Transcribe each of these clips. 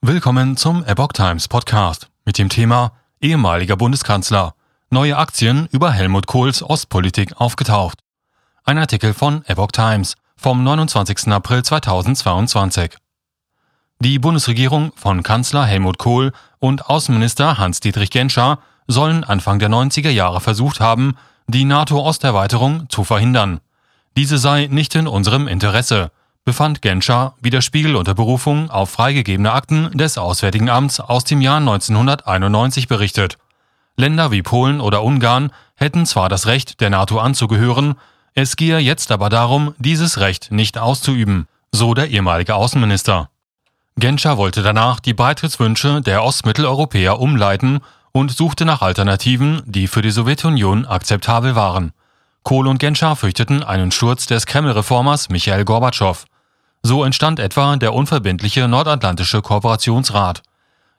Willkommen zum Epoch Times Podcast mit dem Thema ehemaliger Bundeskanzler. Neue Aktien über Helmut Kohls Ostpolitik aufgetaucht. Ein Artikel von Epoch Times vom 29. April 2022. Die Bundesregierung von Kanzler Helmut Kohl und Außenminister Hans-Dietrich Genscher sollen Anfang der 90er Jahre versucht haben, die NATO-Osterweiterung zu verhindern. Diese sei nicht in unserem Interesse, befand Genscher, wie der Spiegel unter Berufung auf freigegebene Akten des Auswärtigen Amts aus dem Jahr 1991 berichtet. Länder wie Polen oder Ungarn hätten zwar das Recht, der NATO anzugehören, es gehe jetzt aber darum, dieses Recht nicht auszuüben, so der ehemalige Außenminister. Genscher wollte danach die Beitrittswünsche der Ostmitteleuropäer umleiten und suchte nach Alternativen, die für die Sowjetunion akzeptabel waren. Kohl und Genscher fürchteten einen Sturz des Kreml-Reformers Michael Gorbatschow. So entstand etwa der unverbindliche Nordatlantische Kooperationsrat.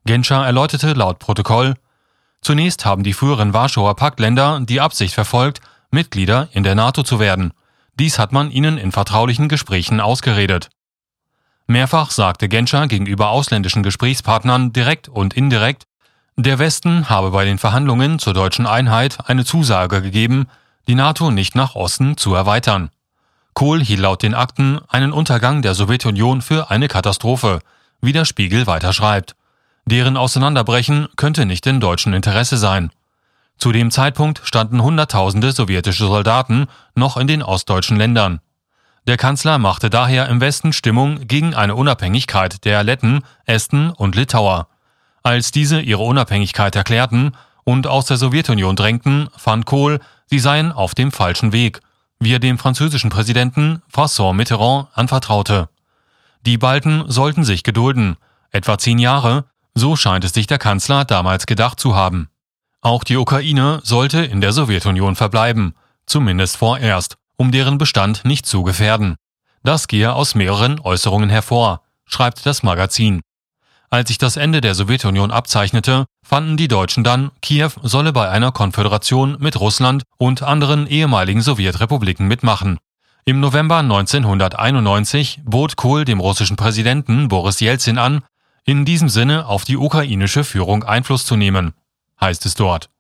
Genscher erläuterte laut Protokoll, Zunächst haben die früheren Warschauer Paktländer die Absicht verfolgt, Mitglieder in der NATO zu werden. Dies hat man ihnen in vertraulichen Gesprächen ausgeredet. Mehrfach sagte Genscher gegenüber ausländischen Gesprächspartnern direkt und indirekt, der Westen habe bei den Verhandlungen zur deutschen Einheit eine Zusage gegeben, die NATO nicht nach Osten zu erweitern. Kohl hielt laut den Akten einen Untergang der Sowjetunion für eine Katastrophe, wie der Spiegel weiter schreibt. Deren Auseinanderbrechen könnte nicht in deutschem Interesse sein. Zu dem Zeitpunkt standen Hunderttausende sowjetische Soldaten noch in den ostdeutschen Ländern. Der Kanzler machte daher im Westen Stimmung gegen eine Unabhängigkeit der Letten, Esten und Litauer. Als diese ihre Unabhängigkeit erklärten und aus der Sowjetunion drängten, fand Kohl, sie seien auf dem falschen Weg wie er dem französischen Präsidenten François Mitterrand anvertraute. Die Balten sollten sich gedulden, etwa zehn Jahre, so scheint es sich der Kanzler damals gedacht zu haben. Auch die Ukraine sollte in der Sowjetunion verbleiben, zumindest vorerst, um deren Bestand nicht zu gefährden. Das gehe aus mehreren Äußerungen hervor, schreibt das Magazin. Als sich das Ende der Sowjetunion abzeichnete, fanden die Deutschen dann, Kiew solle bei einer Konföderation mit Russland und anderen ehemaligen Sowjetrepubliken mitmachen. Im November 1991 bot Kohl dem russischen Präsidenten Boris Jelzin an, in diesem Sinne auf die ukrainische Führung Einfluss zu nehmen, heißt es dort.